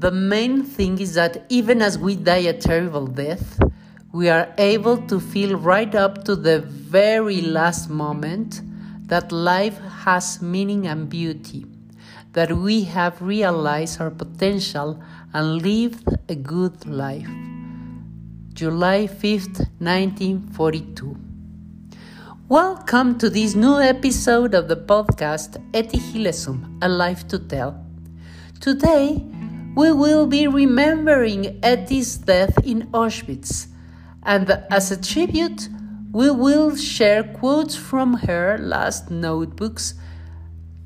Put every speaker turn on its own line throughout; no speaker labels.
The main thing is that even as we die a terrible death, we are able to feel right up to the very last moment that life has meaning and beauty, that we have realized our potential and lived a good life. July 5th, 1942. Welcome to this new episode of the podcast Etty Hillesum, A Life to Tell. Today, we will be remembering Etty's death in Auschwitz, and as a tribute, we will share quotes from her last notebooks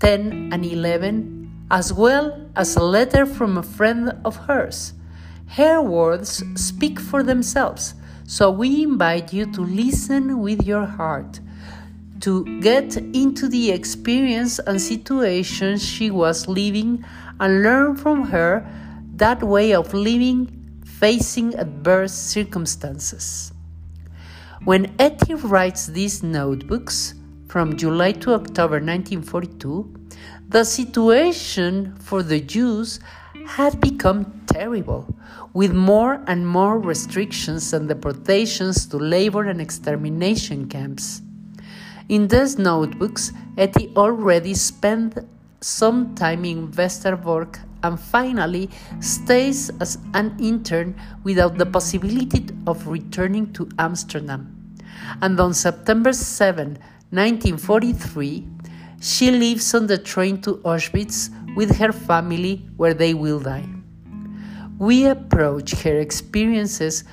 10 and 11, as well as a letter from a friend of hers. Her words speak for themselves, so we invite you to listen with your heart to get into the experience and situation she was living and learn from her that way of living facing adverse circumstances. When Etty writes these notebooks from July to October 1942, the situation for the Jews had become terrible, with more and more restrictions and deportations to labor and extermination camps. In these notebooks, Etty already spent some time in Westerbork and finally stays as an intern without the possibility of returning to Amsterdam. And on September 7, 1943, she leaves on the train to Auschwitz with her family where they will die. We approach her experiences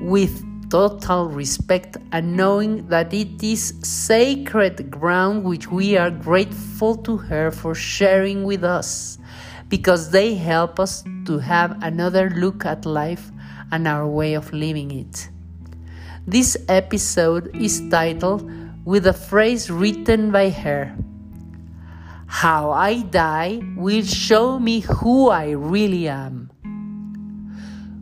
with total respect and knowing that it is sacred ground which we are grateful to her for sharing with us because they help us to have another look at life and our way of living it. This episode is titled with a phrase written by her How I die will show me who I really am.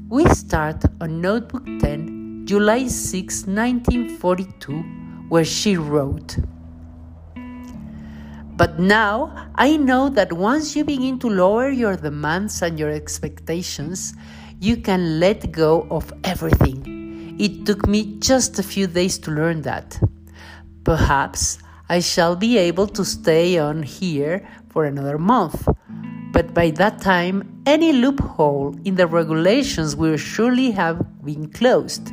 We start on Notebook 10 July 6, 1942, where she wrote, But now I know that once you begin to lower your demands and your expectations, you can let go of everything. It took me just a few days to learn that. Perhaps I shall be able to stay on here for another month. But by that time, any loophole in the regulations will surely have been closed.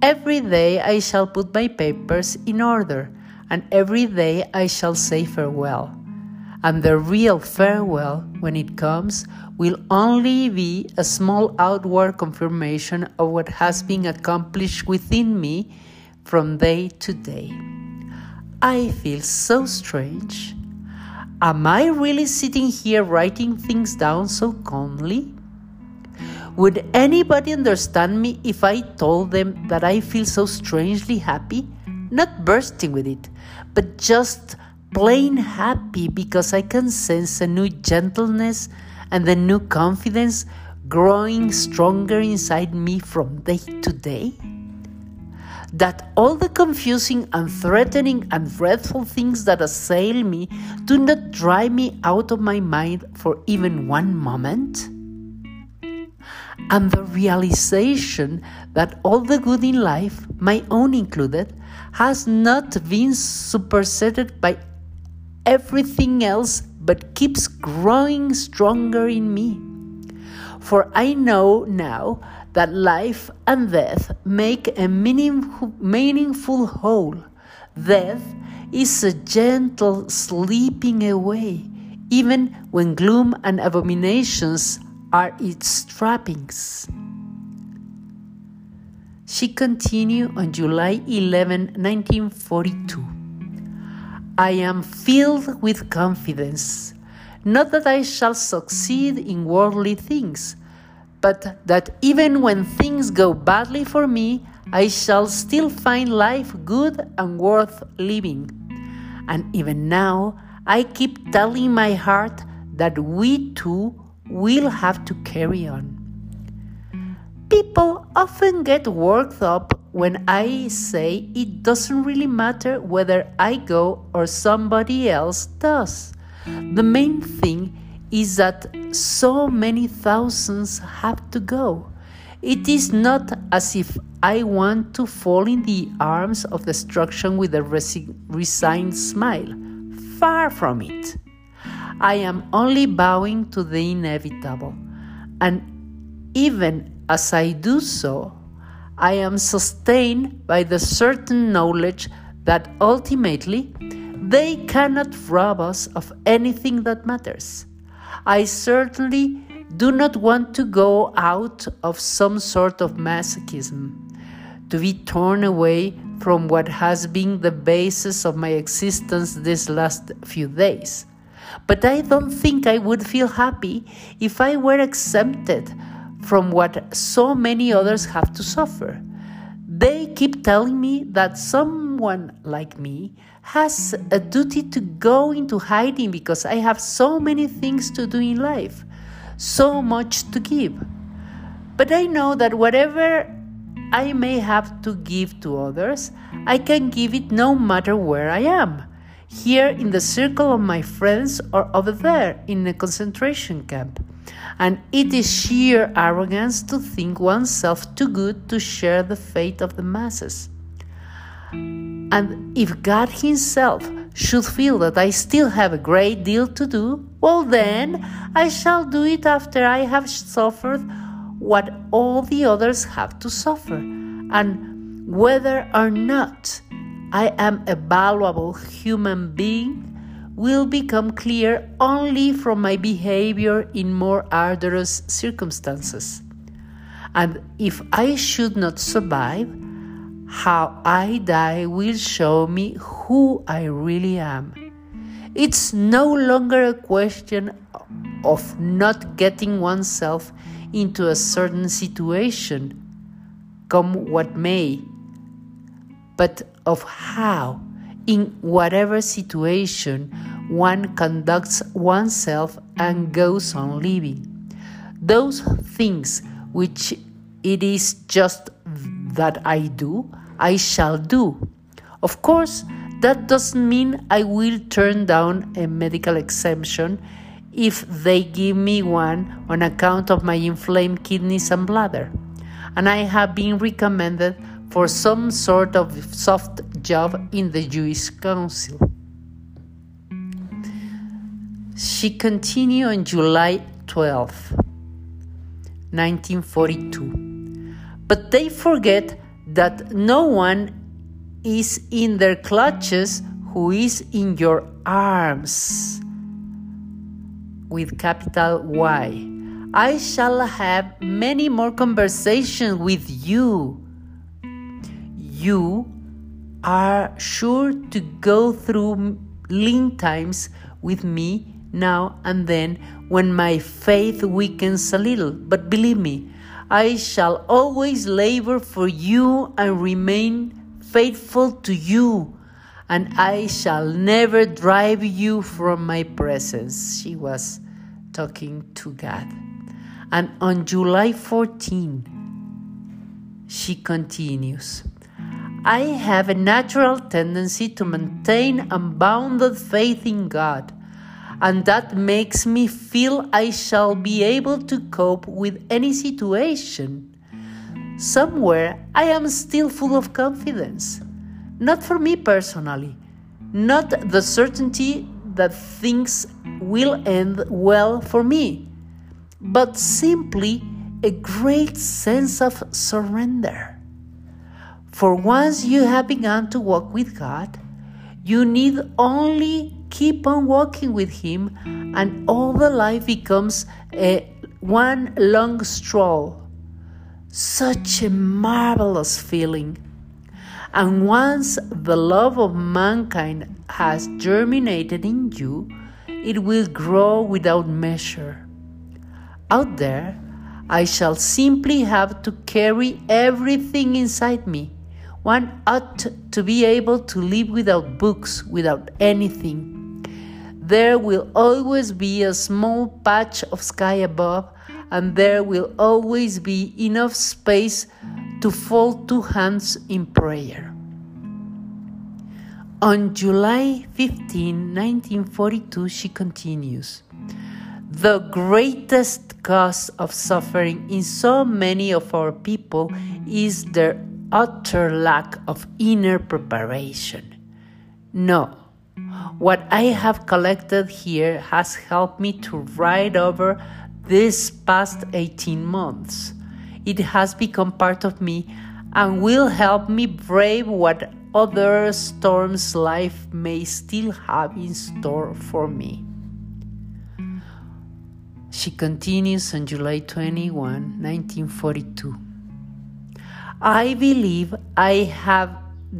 Every day I shall put my papers in order, and every day I shall say farewell. And the real farewell, when it comes, will only be a small outward confirmation of what has been accomplished within me from day to day. I feel so strange. Am I really sitting here writing things down so calmly? Would anybody understand me if I told them that I feel so strangely happy? Not bursting with it, but just plain happy because I can sense a new gentleness and a new confidence growing stronger inside me from day to day? That all the confusing and threatening and dreadful things that assail me do not drive me out of my mind for even one moment? And the realization that all the good in life, my own included, has not been superseded by everything else but keeps growing stronger in me. For I know now that life and death make a meaningful, meaningful whole. Death is a gentle sleeping away, even when gloom and abominations are its trappings. She continued on July 11, 1942. I am filled with confidence, not that I shall succeed in worldly things, but that even when things go badly for me, I shall still find life good and worth living. And even now, I keep telling my heart that we too will have to carry on. People often get worked up when I say it doesn't really matter whether I go or somebody else does. The main thing is that so many thousands have to go. It is not as if I want to fall in the arms of destruction with a resi- resigned smile. Far from it. I am only bowing to the inevitable. And even as I do so, I am sustained by the certain knowledge that ultimately they cannot rob us of anything that matters. I certainly do not want to go out of some sort of masochism, to be torn away from what has been the basis of my existence these last few days. But I don't think I would feel happy if I were exempted from what so many others have to suffer. They keep telling me that someone like me has a duty to go into hiding because I have so many things to do in life, so much to give. But I know that whatever I may have to give to others, I can give it no matter where I am here in the circle of my friends or over there in a concentration camp. And it is sheer arrogance to think oneself too good to share the fate of the masses. And if God Himself should feel that I still have a great deal to do, well, then I shall do it after I have suffered what all the others have to suffer. And whether or not I am a valuable human being will become clear only from my behavior in more arduous circumstances. And if I should not survive, how I die will show me who I really am. It's no longer a question of not getting oneself into a certain situation, come what may but of how, in whatever situation, one conducts oneself and goes on living. Those things which it is just that I do, I shall do. Of course, that doesn't mean I will turn down a medical exemption if they give me one on account of my inflamed kidneys and bladder. And I have been recommended for some sort of soft job in the Jewish Council. She continued on July 12, 1942. But they forget that no one is in their clutches who is in your arms. With capital Y. I shall have many more conversations with you you are sure to go through lean times with me now and then when my faith weakens a little. But believe me, I shall always labor for you and remain faithful to you, and I shall never drive you from my presence. She was talking to God. And on July 14, she continues. I have a natural tendency to maintain unbounded faith in God, and that makes me feel I shall be able to cope with any situation. Somewhere I am still full of confidence. Not for me personally, not the certainty that things will end well for me, but simply a great sense of surrender. For once you have begun to walk with God, you need only keep on walking with Him, and all the life becomes a one long stroll. Such a marvelous feeling. And once the love of mankind has germinated in you, it will grow without measure. Out there, I shall simply have to carry everything inside me one ought to be able to live without books, without anything. There will always be a small patch of sky above, and there will always be enough space to fold two hands in prayer. On July 15, 1942, she continues The greatest cause of suffering in so many of our people is their utter lack of inner preparation. No, what I have collected here has helped me to ride over these past 18 months. It has become part of me and will help me brave what other storms life may still have in store for me. She continues on July 21, 1942. I believe I have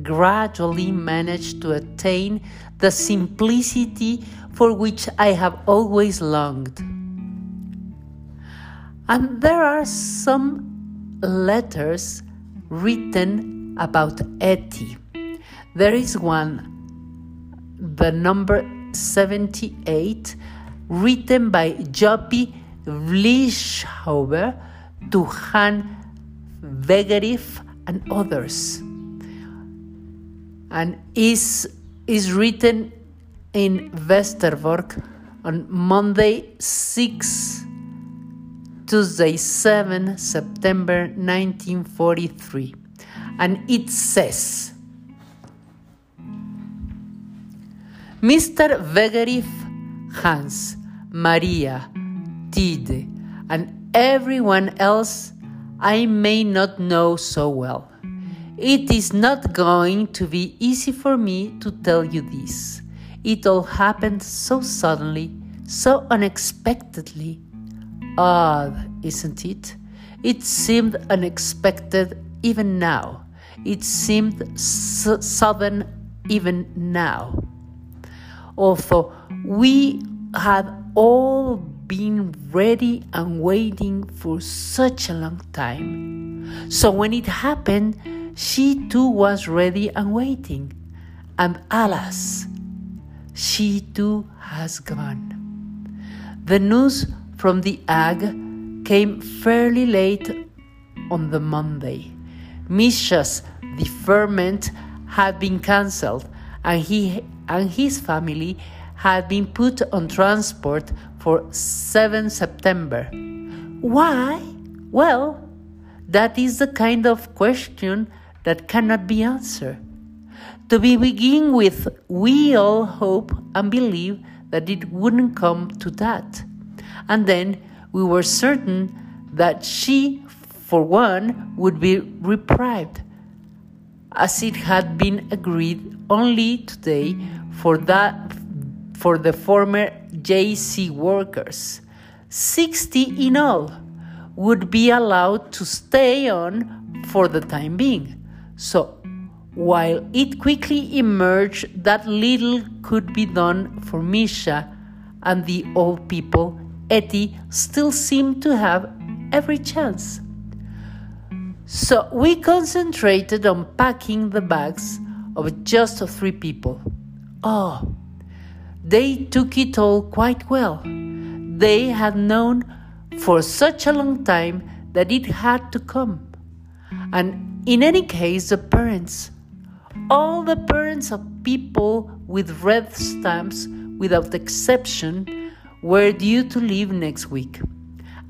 gradually managed to attain the simplicity for which I have always longed. And there are some letters written about Etty. There is one, the number 78, written by Jopie Vleeschhouwer to Han Wegerif and others, and is, is written in Westerbork on Monday 6 Tuesday 7 September 1943 and it says Mr. Wegerif Hans Maria, Tide, and everyone else I may not know so well. It is not going to be easy for me to tell you this. It all happened so suddenly, so unexpectedly. Odd, isn't it? It seemed unexpected even now. It seemed sudden even now. Although we had all been ready and waiting for such a long time. So when it happened, she too was ready and waiting. And alas, she too has gone. The news from the AG came fairly late on the Monday. Misha's deferment had been cancelled, and he and his family had been put on transport for 7 September. Why? Well, that is the kind of question that cannot be answered. To be begin with, we all hope and believe that it wouldn't come to that. And then we were certain that she, for one, would be reprieved, as it had been agreed only today for that for the former JC workers. 60 in all would be allowed to stay on for the time being. So, while it quickly emerged that little could be done for Misha and the old people, Etty still seemed to have every chance. So we concentrated on packing the bags of just three people. Oh, they took it all quite well. They had known for such a long time that it had to come. And in any case, the parents, all the parents of people with red stamps, without exception, were due to leave next week.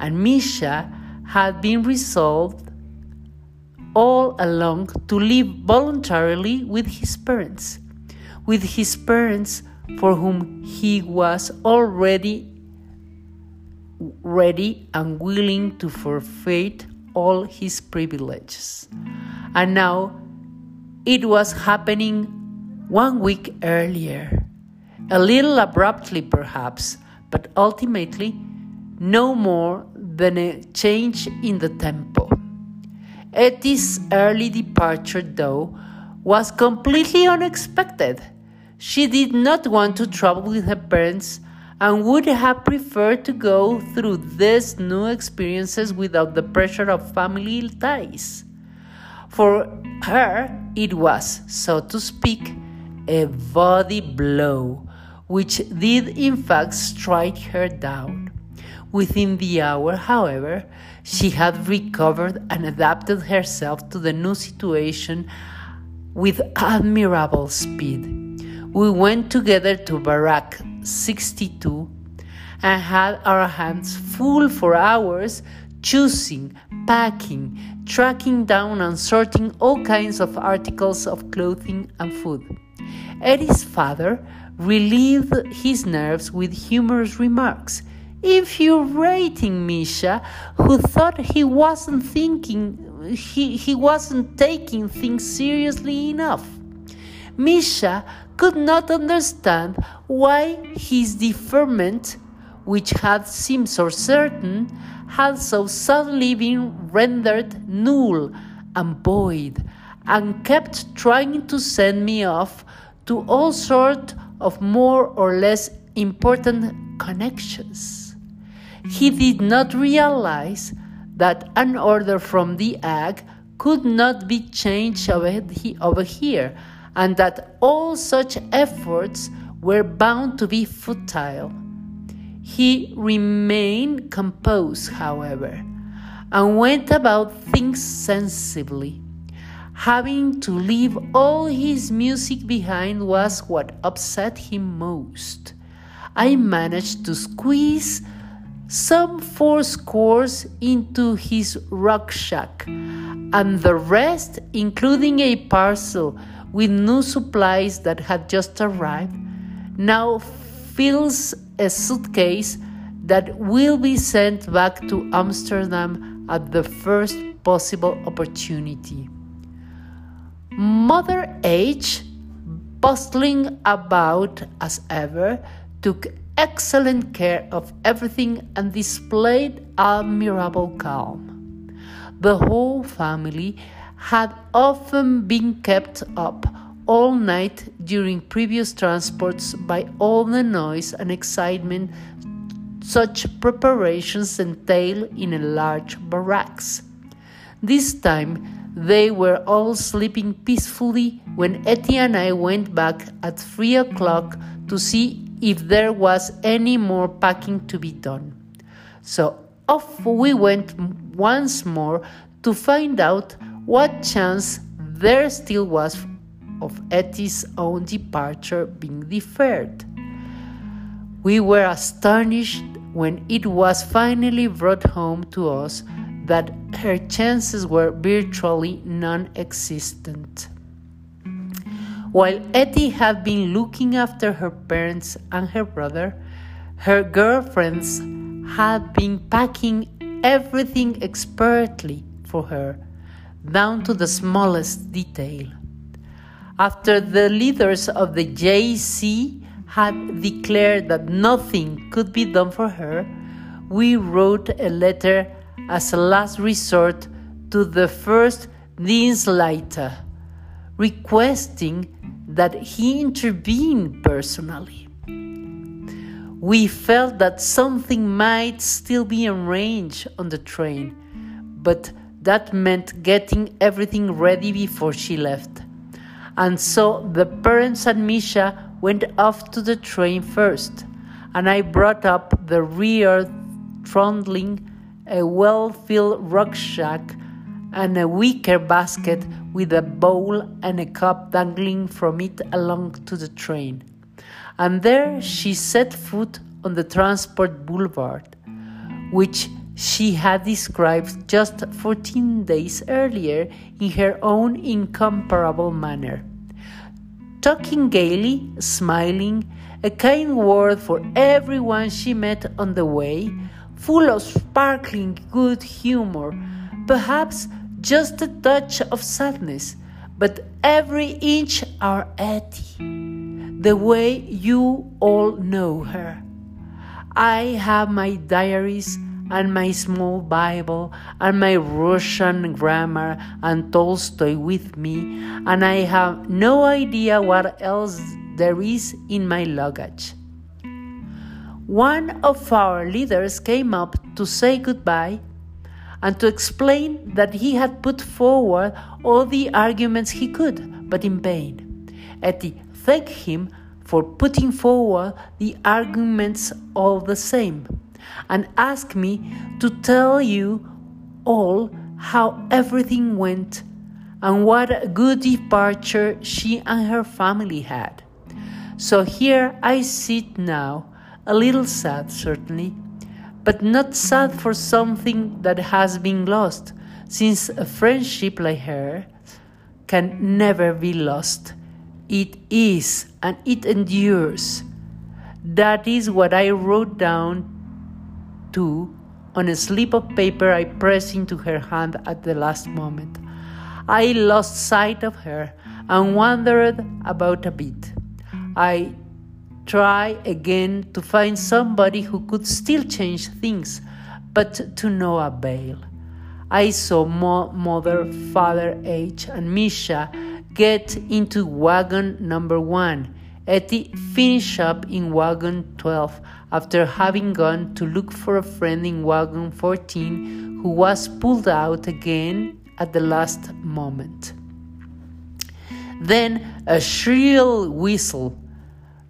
And Misha had been resolved all along to live voluntarily with his parents, with his parents for whom he was already ready and willing to forfeit all his privileges. And now it was happening one week earlier, a little abruptly perhaps, but ultimately no more than a change in the tempo. Etty's early departure, though, was completely unexpected. She did not want to travel with her parents and would have preferred to go through these new experiences without the pressure of family ties. For her, it was, so to speak, a body blow, which did in fact strike her down. Within the hour, however, she had recovered and adapted herself to the new situation with admirable speed. We went together to Barrack 62, and had our hands full for hours choosing, packing, tracking down, and sorting all kinds of articles of clothing and food. Etty's father relieved his nerves with humorous remarks, infuriating Misha, who thought he wasn't thinking he, he wasn't taking things seriously enough. Misha could not understand why his deferment, which had seemed so certain, had so suddenly been rendered null and void, and kept trying to send me off to all sorts of more or less important connections. He did not realize that an order from the AG could not be changed over here, and that all such efforts were bound to be futile. He remained composed, however, and went about things sensibly. Having to leave all his music behind was what upset him most. I managed to squeeze some four scores into his rucksack, and the rest, including a parcel with new supplies that had just arrived, now fills a suitcase that will be sent back to Amsterdam at the first possible opportunity. Mother H, bustling about as ever, took excellent care of everything and displayed admirable calm. The whole family had often been kept up all night during previous transports by all the noise and excitement such preparations entail in a large barracks. This time they were all sleeping peacefully when Etty and I went back at three o'clock to see if there was any more packing to be done. So off we went once more to find out what chance there still was of Etty's own departure being deferred. We were astonished when it was finally brought home to us that her chances were virtually non existent. While Etty had been looking after her parents and her brother, her girlfriends had been packing everything expertly for her, down to the smallest detail. After the leaders of the JC had declared that nothing could be done for her, we wrote a letter as a last resort to the first Dienstleiter, requesting that he intervene personally. We felt that something might still be arranged on the train, but that meant getting everything ready before she left. And so the parents and Misha went off to the train first, and I brought up the rear trundling a well filled rucksack and a wicker basket with a bowl and a cup dangling from it along to the train. And there she set foot on the transport boulevard, which she had described just 14 days earlier in her own incomparable manner. Talking gaily, smiling, a kind word for everyone she met on the way, full of sparkling good humor, perhaps just a touch of sadness, but every inch our Etty, the way you all know her. I have my diaries and my small Bible and my Russian grammar and Tolstoy with me, and I have no idea what else there is in my luggage. One of our leaders came up to say goodbye and to explain that he had put forward all the arguments he could, but in vain. Etty thanked him for putting forward the arguments all the same, and asked me to tell you all how everything went and what a good departure she and her family had. So here I sit now, a little sad, certainly, but not sad for something that has been lost, since a friendship like her can never be lost. It is and it endures. That is what I wrote down to on a slip of paper I pressed into her hand at the last moment. I lost sight of her and wandered about a bit. I tried again to find somebody who could still change things, but to no avail. I saw Mo- mother, father H, and Misha get into wagon number one. Etty finished up in wagon 12 after having gone to look for a friend in wagon 14 who was pulled out again at the last moment. Then a shrill whistle.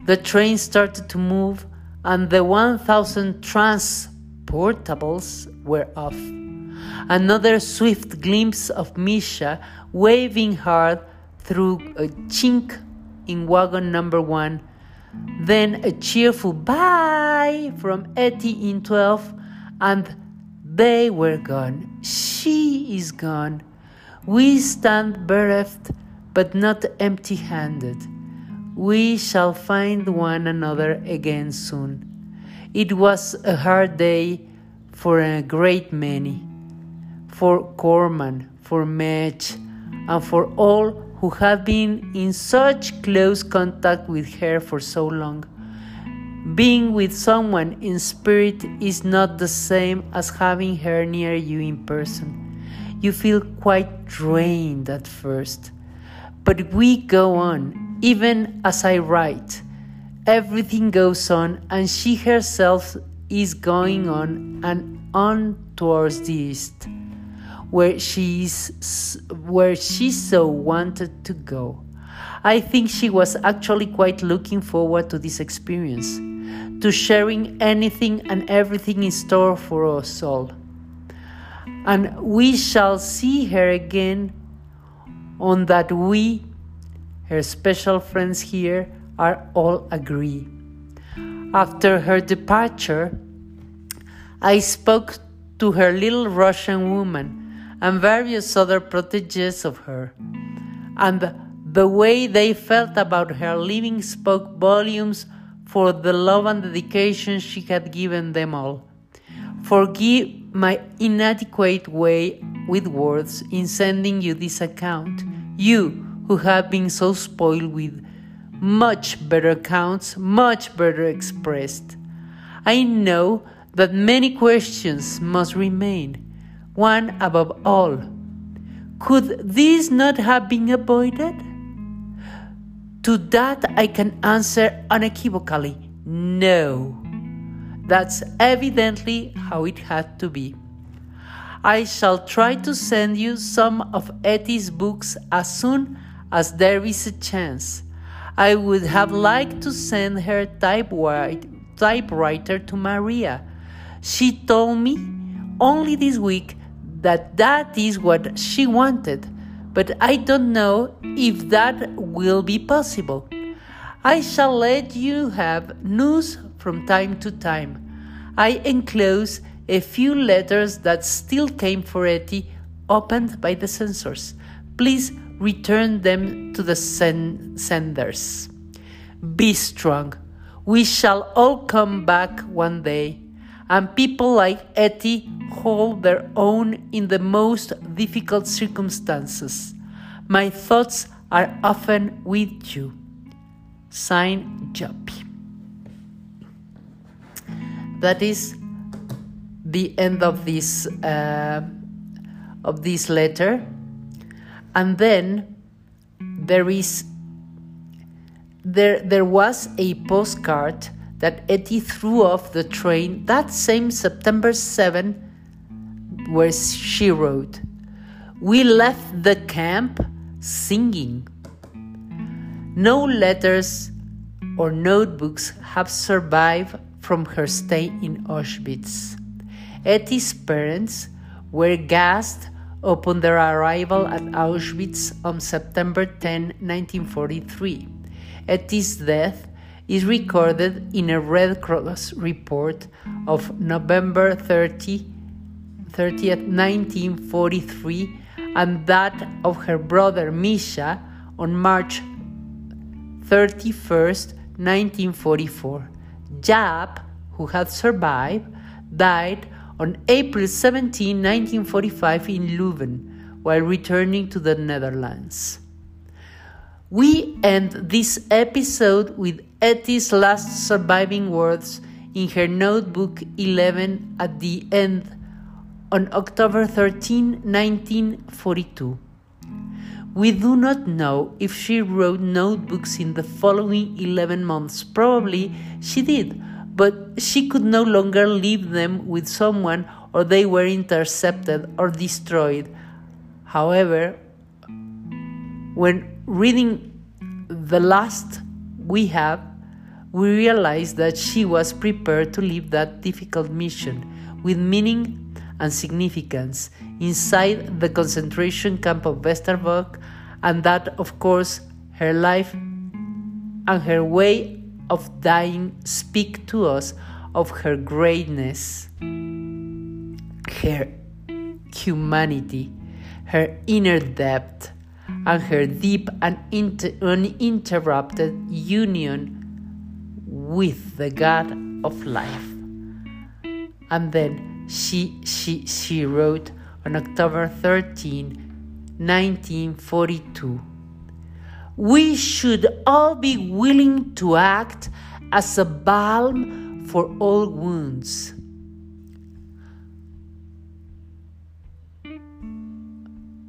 The train started to move, and the 1,000 transportables were off. Another swift glimpse of Misha waving hard through a chink in wagon number one. Then a cheerful bye from Etty in 12, and they were gone. She is gone. We stand bereft, but not empty handed. We shall find one another again soon. It was a hard day for a great many for Corman, for Madge, and for all who had been in such close contact with her for so long. Being with someone in spirit is not the same as having her near you in person. You feel quite drained at first. But we go on, even as I write. Everything goes on, and she herself is going on and on towards the east where she's where she so wanted to go. I think she was actually quite looking forward to this experience, to sharing anything and everything in store for us all. And we shall see her again on that we, her special friends here, are all agree. After her departure, I spoke to her little Russian woman and various other proteges of her. And the way they felt about her leaving spoke volumes for the love and dedication she had given them all. Forgive my inadequate way with words in sending you this account, you who have been so spoiled with much better accounts, much better expressed. I know that many questions must remain one above all. Could this not have been avoided? To that I can answer unequivocally no. That's evidently how it had to be. I shall try to send you some of Etty's books as soon as there is a chance. I would have liked to send her typewriter to Maria. She told me only this week that that is what she wanted, but I don't know if that will be possible. I shall let you have news from time to time. I enclose a few letters that still came for Etty, opened by the censors. Please return them to the sen- senders. Be strong. We shall all come back one day and people like Etty hold their own in the most difficult circumstances. My thoughts are often with you. Sign Jopie. That is the end of this uh, of this letter, and then there is there there was a postcard that Etty threw off the train that same September 7, where she wrote, We left the camp singing. No letters or notebooks have survived from her stay in Auschwitz. Etty's parents were gassed upon their arrival at Auschwitz on September 10, 1943. Etty's death is recorded in a Red Cross report of November 30, 30th, 1943, and that of her brother Misha on March 31st, 1944. Jaap, who had survived, died on April 17, 1945, in Lübben while returning to the Netherlands. We end this episode with Etty's last surviving words in her notebook 11 at the end on October 13, 1942. We do not know if she wrote notebooks in the following 11 months. Probably she did, but she could no longer leave them with someone or they were intercepted or destroyed. However, when reading the last we have, we realize that she was prepared to leave that difficult mission with meaning and significance inside the concentration camp of Westerbork, and that, of course, her life and her way of dying speak to us of her greatness, her humanity, her inner depth, and her deep and uninterrupted union with the God of life. And then she, she, she wrote on October 13, 1942. We should all be willing to act as a balm for all wounds.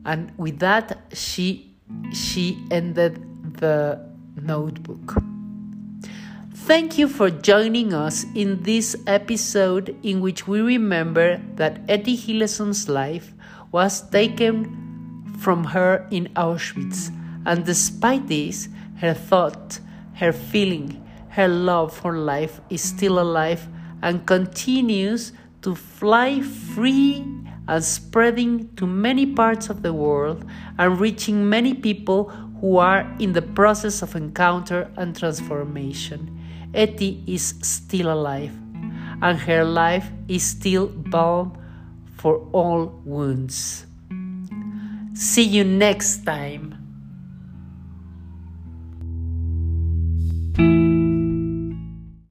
And with that, she, she ended the notebook. Thank you for joining us in this episode in which we remember that Etty Hillesum's life was taken from her in Auschwitz, and despite this, her thought, her feeling, her love for life is still alive and continues to fly free and spreading to many parts of the world and reaching many people who are in the process of encounter and transformation. Etty is still alive, and her life is still balm for all wounds. See you next time.